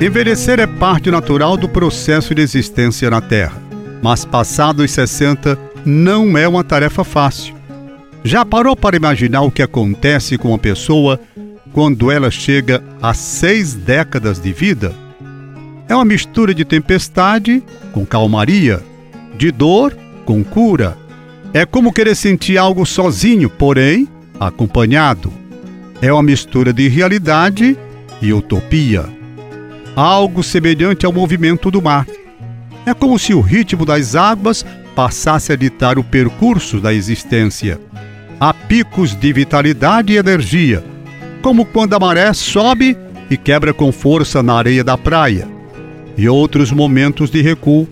Envelhecer é parte natural do processo de existência na Terra, mas passados os 60 não é uma tarefa fácil. Já parou para imaginar o que acontece com uma pessoa quando ela chega a seis décadas de vida? É uma mistura de tempestade com calmaria, de dor com cura. É como querer sentir algo sozinho, porém acompanhado. É uma mistura de realidade e utopia algo semelhante ao movimento do mar. É como se o ritmo das águas passasse a ditar o percurso da existência. Há picos de vitalidade e energia, como quando a maré sobe e quebra com força na areia da praia, e outros momentos de recuo,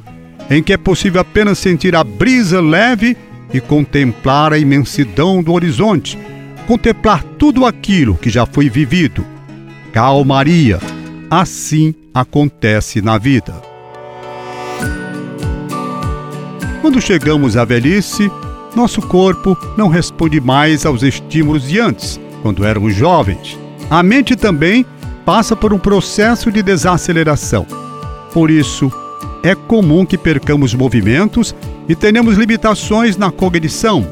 em que é possível apenas sentir a brisa leve e contemplar a imensidão do horizonte, contemplar tudo aquilo que já foi vivido. Calmaria Assim acontece na vida. Quando chegamos à velhice, nosso corpo não responde mais aos estímulos de antes, quando éramos jovens. A mente também passa por um processo de desaceleração. Por isso, é comum que percamos movimentos e tenhamos limitações na cognição.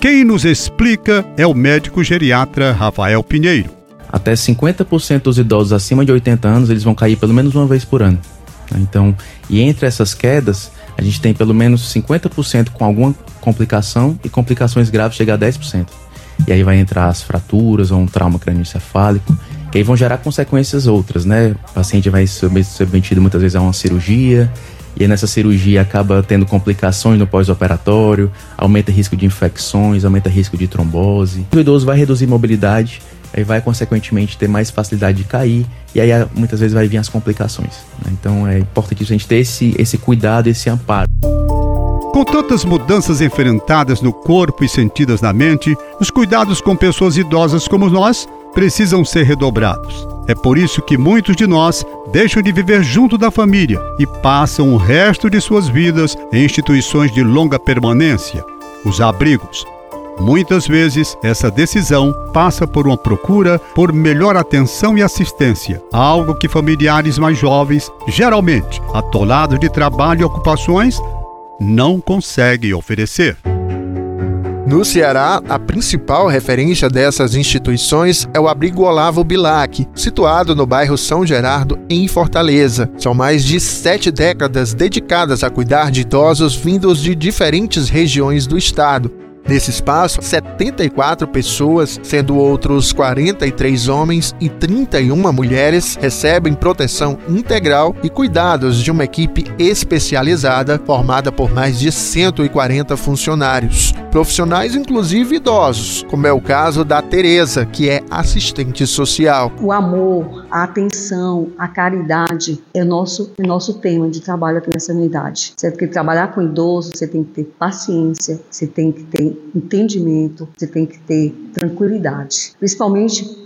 Quem nos explica é o médico geriatra Rafael Pinheiro até 50% dos idosos acima de 80 anos, eles vão cair pelo menos uma vez por ano. Né? Então, e entre essas quedas, a gente tem pelo menos 50% com alguma complicação e complicações graves chega a 10%. E aí vai entrar as fraturas ou um trauma crânioencefálico, que aí vão gerar consequências outras, né? O paciente vai ser submetido muitas vezes a uma cirurgia, e aí nessa cirurgia acaba tendo complicações no pós-operatório, aumenta risco de infecções, aumenta risco de trombose. O idoso vai reduzir mobilidade, aí vai consequentemente ter mais facilidade de cair e aí muitas vezes vai vir as complicações. Né? Então é importante a gente ter esse, esse cuidado, esse amparo. Com tantas mudanças enfrentadas no corpo e sentidas na mente, os cuidados com pessoas idosas como nós precisam ser redobrados. É por isso que muitos de nós deixam de viver junto da família e passam o resto de suas vidas em instituições de longa permanência, os abrigos, Muitas vezes, essa decisão passa por uma procura por melhor atenção e assistência, algo que familiares mais jovens, geralmente atolados de trabalho e ocupações, não conseguem oferecer. No Ceará, a principal referência dessas instituições é o Abrigo Olavo Bilac, situado no bairro São Gerardo, em Fortaleza. São mais de sete décadas dedicadas a cuidar de idosos vindos de diferentes regiões do estado. Nesse espaço, 74 pessoas, sendo outros 43 homens e 31 mulheres, recebem proteção integral e cuidados de uma equipe especializada formada por mais de 140 funcionários, profissionais inclusive idosos, como é o caso da Teresa, que é assistente social. O amor, a atenção, a caridade é nosso é nosso tema de trabalho aqui nessa unidade. Certo que trabalhar com idoso, você tem que ter paciência, você tem que ter entendimento, você tem que ter tranquilidade, principalmente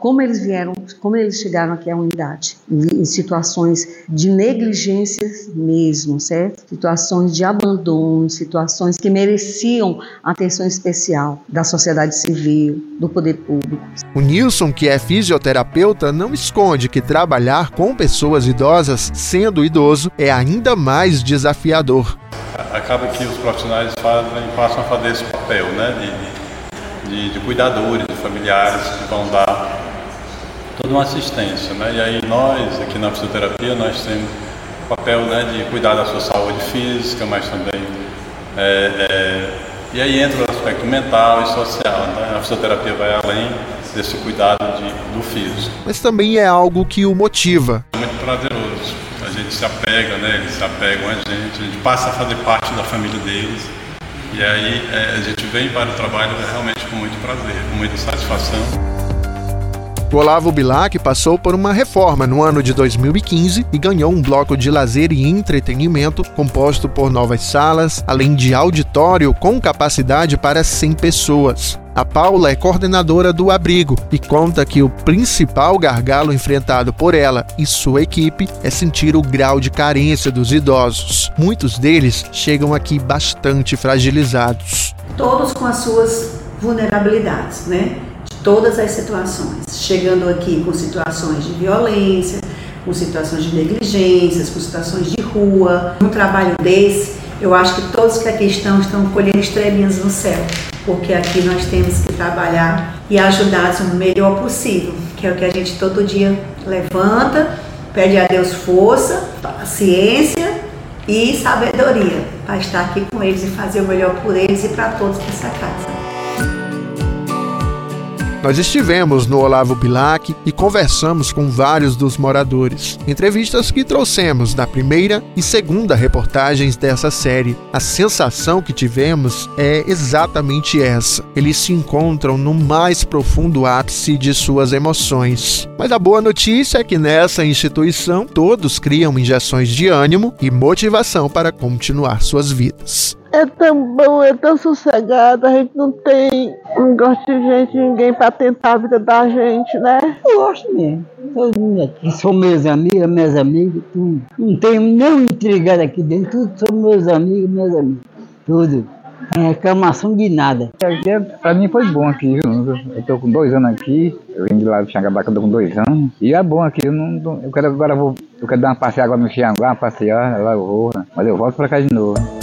como eles vieram, como eles chegaram aqui à unidade, em situações de negligências mesmo, certo? Situações de abandono, situações que mereciam atenção especial da sociedade civil, do poder público. O Nilson, que é fisioterapeuta, não esconde que trabalhar com pessoas idosas, sendo idoso, é ainda mais desafiador. Acaba que os profissionais fazem, passam a fazer esse papel, né? De, de, de cuidadores, de familiares que vão dar toda uma assistência. Né? E aí nós, aqui na fisioterapia, nós temos o papel né, de cuidar da sua saúde física, mas também... É, é, e aí entra o aspecto mental e social. Né? A fisioterapia vai além desse cuidado de, do físico. Mas também é algo que o motiva. É muito prazeroso. A gente se apega, né? eles se apegam a gente, a gente passa a fazer parte da família deles. E aí é, a gente vem para o trabalho realmente com muito prazer, com muita satisfação. O Olavo Bilac passou por uma reforma no ano de 2015 e ganhou um bloco de lazer e entretenimento composto por novas salas, além de auditório com capacidade para 100 pessoas. A Paula é coordenadora do abrigo e conta que o principal gargalo enfrentado por ela e sua equipe é sentir o grau de carência dos idosos. Muitos deles chegam aqui bastante fragilizados. Todos com as suas vulnerabilidades, né? De todas as situações. Chegando aqui com situações de violência, com situações de negligências, com situações de rua. Um trabalho desse, eu acho que todos que aqui estão estão colhendo estrelinhas no céu, porque aqui nós temos que trabalhar e ajudar o melhor possível, que é o que a gente todo dia levanta, pede a Deus força, paciência e sabedoria para estar aqui com eles e fazer o melhor por eles e para todos dessa casa. Nós estivemos no Olavo Bilac e conversamos com vários dos moradores. Entrevistas que trouxemos da primeira e segunda reportagens dessa série. A sensação que tivemos é exatamente essa. Eles se encontram no mais profundo ápice de suas emoções. Mas a boa notícia é que nessa instituição todos criam injeções de ânimo e motivação para continuar suas vidas é tão bom, é tão sossegado, a gente não tem, não gosta de gente, ninguém para tentar a vida da gente, né? Eu gosto mesmo. Aqui são meus amigos, meus amigos, tudo. Não tenho nenhum intrigado aqui dentro, tudo são meus amigos, meus amigos. Tudo. Não é reclamação de nada. Pra mim foi bom aqui, viu? Eu tô com dois anos aqui, eu vim de lá de Xangabaca, eu tô com dois anos. E é bom aqui, eu não. Eu quero agora vou. Eu quero dar uma passeada agora no Xianguá, passear, lá eu vou, mas eu volto pra cá de novo.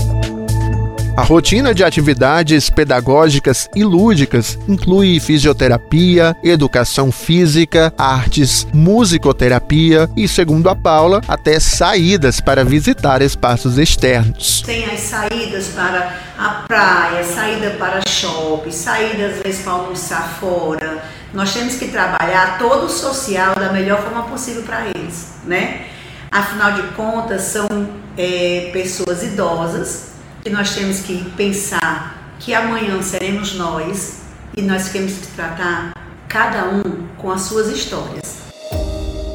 A rotina de atividades pedagógicas e lúdicas inclui fisioterapia, educação física, artes, musicoterapia e, segundo a Paula, até saídas para visitar espaços externos. Tem as saídas para a praia, saída para shopping, saídas às vezes para almoçar fora. Nós temos que trabalhar todo o social da melhor forma possível para eles, né? Afinal de contas, são é, pessoas idosas que nós temos que pensar que amanhã seremos nós e nós temos que tratar cada um com as suas histórias.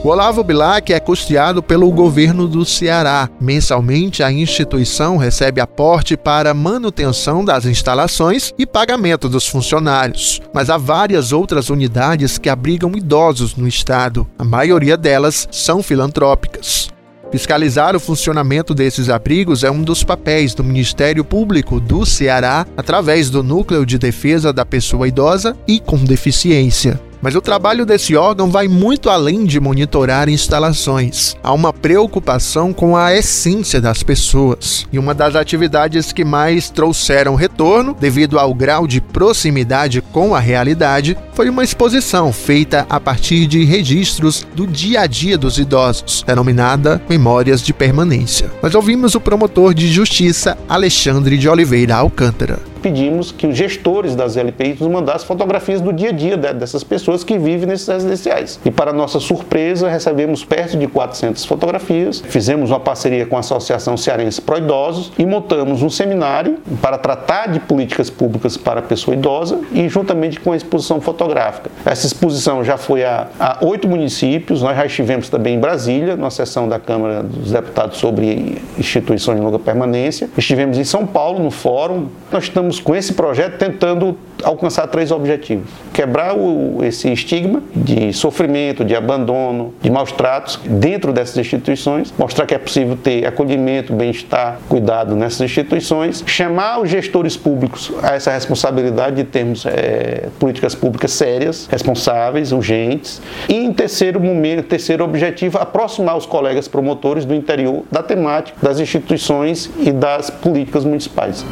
O Olavo Bilac é custeado pelo governo do Ceará. Mensalmente, a instituição recebe aporte para manutenção das instalações e pagamento dos funcionários. Mas há várias outras unidades que abrigam idosos no estado. A maioria delas são filantrópicas. Fiscalizar o funcionamento desses abrigos é um dos papéis do Ministério Público do Ceará através do Núcleo de Defesa da Pessoa Idosa e com Deficiência. Mas o trabalho desse órgão vai muito além de monitorar instalações. Há uma preocupação com a essência das pessoas. E uma das atividades que mais trouxeram retorno, devido ao grau de proximidade com a realidade, foi uma exposição feita a partir de registros do dia a dia dos idosos, denominada Memórias de Permanência. Nós ouvimos o promotor de justiça Alexandre de Oliveira Alcântara pedimos que os gestores das LPIs nos mandassem fotografias do dia a dia dessas pessoas que vivem nesses residenciais. E para nossa surpresa, recebemos perto de 400 fotografias, fizemos uma parceria com a Associação Cearense Pro Idosos e montamos um seminário para tratar de políticas públicas para a pessoa idosa e juntamente com a exposição fotográfica. Essa exposição já foi a, a oito municípios, nós já estivemos também em Brasília, na sessão da Câmara dos Deputados sobre instituições de longa permanência, estivemos em São Paulo, no fórum, nós estamos estamos com esse projeto tentando alcançar três objetivos: quebrar o, esse estigma de sofrimento, de abandono, de maus tratos dentro dessas instituições, mostrar que é possível ter acolhimento, bem-estar, cuidado nessas instituições, chamar os gestores públicos a essa responsabilidade de termos é, políticas públicas sérias, responsáveis, urgentes, e em terceiro momento, terceiro objetivo, aproximar os colegas promotores do interior da temática das instituições e das políticas municipais.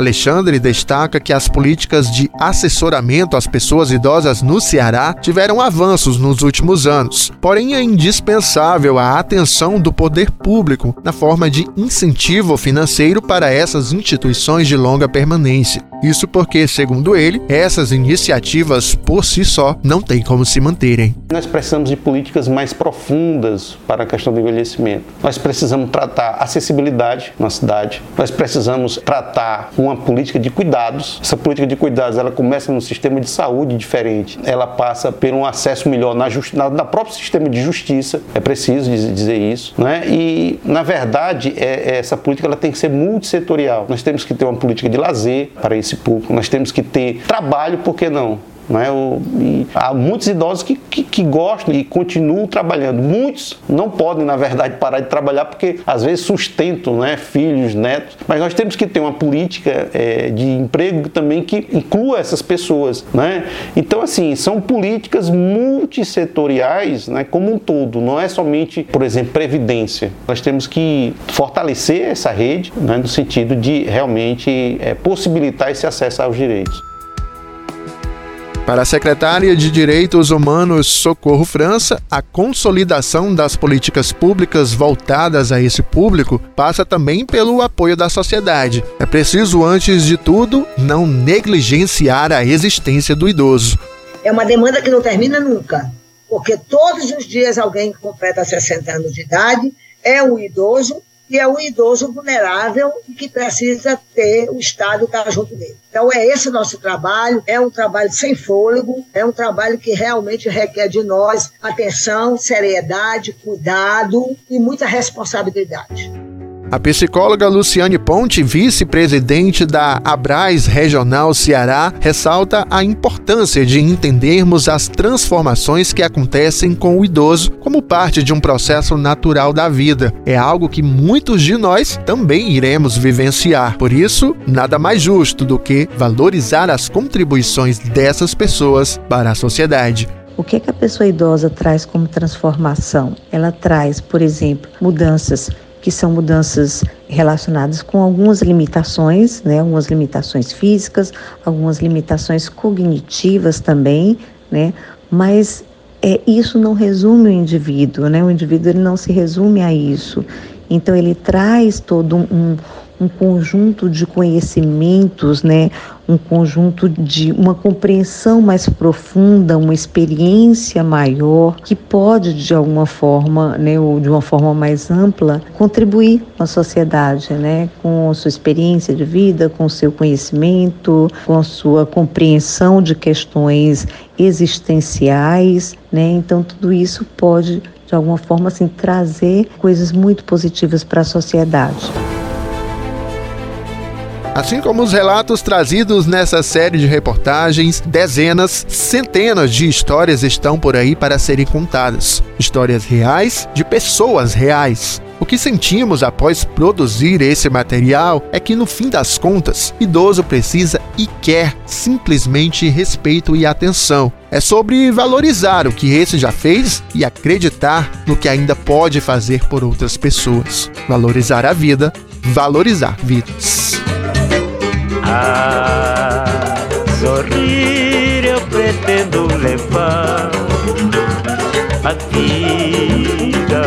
Alexandre destaca que as políticas de assessoramento às pessoas idosas no Ceará tiveram avanços nos últimos anos, porém é indispensável a atenção do poder público na forma de incentivo financeiro para essas instituições de longa permanência. Isso porque, segundo ele, essas iniciativas por si só não têm como se manterem. Nós precisamos de políticas mais profundas para a questão do envelhecimento. Nós precisamos tratar acessibilidade na cidade. Nós precisamos tratar uma política de cuidados. Essa política de cuidados ela começa no sistema de saúde diferente. Ela passa por um acesso melhor na, just... na, na próprio sistema de justiça. É preciso dizer isso, né? E na verdade é, é, essa política ela tem que ser multissetorial. Nós temos que ter uma política de lazer para esse público. Nós temos que ter trabalho, por que não? Né? Há muitos idosos que, que, que, gostam e continuam trabalhando. Muitos não podem, na verdade, parar de trabalhar porque às vezes sustentam né, filhos, netos. Mas nós temos que ter uma política é, de emprego também que inclua essas pessoas. Né? Então, assim, são políticas multissetoriais né, como um todo. Não é somente, por exemplo, previdência. Nós temos que fortalecer essa rede né, no sentido de realmente é, possibilitar esse acesso aos direitos. Para a secretária de Direitos Humanos Socorro França, a consolidação das políticas públicas voltadas a esse público passa também pelo apoio da sociedade. É preciso, antes de tudo, não negligenciar a existência do idoso. É uma demanda que não termina nunca, porque todos os dias alguém que completa 60 anos de idade é um idoso e é um idoso vulnerável e que precisa ter o Estado estar junto dele. Então é esse nosso trabalho, é um trabalho sem fôlego, é um trabalho que realmente requer de nós atenção, seriedade, cuidado e muita responsabilidade. A psicóloga Luciane Ponte, vice-presidente da Abraz Regional Ceará, ressalta a importância de entendermos as transformações que acontecem com o idoso como parte de um processo natural da vida. É algo que muitos de nós também iremos vivenciar. Por isso, nada mais justo do que valorizar as contribuições dessas pessoas para a sociedade. O que, é que a pessoa idosa traz como transformação? Ela traz, por exemplo, mudanças que são mudanças relacionadas com algumas limitações, né, algumas limitações físicas, algumas limitações cognitivas também, né, mas é, isso não resume o indivíduo, né, o indivíduo ele não se resume a isso, então ele traz todo um, um conjunto de conhecimentos, né? um conjunto de uma compreensão mais profunda, uma experiência maior que pode de alguma forma, né, ou de uma forma mais ampla, contribuir com a sociedade, né, com a sua experiência de vida, com o seu conhecimento, com a sua compreensão de questões existenciais, né? Então tudo isso pode de alguma forma assim trazer coisas muito positivas para a sociedade. Assim como os relatos trazidos nessa série de reportagens, dezenas, centenas de histórias estão por aí para serem contadas. Histórias reais de pessoas reais. O que sentimos após produzir esse material é que, no fim das contas, idoso precisa e quer simplesmente respeito e atenção. É sobre valorizar o que esse já fez e acreditar no que ainda pode fazer por outras pessoas. Valorizar a vida, valorizar vidas. A sorrir eu pretendo levar a vida,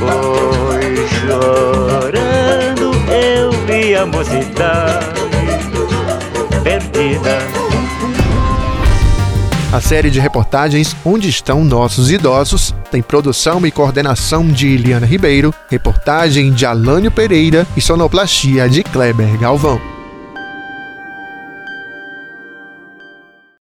pois chorando eu vi a mocidade perdida. A série de reportagens Onde Estão Nossos Idosos tem produção e coordenação de Iliana Ribeiro, reportagem de Alânio Pereira e sonoplastia de Kleber Galvão.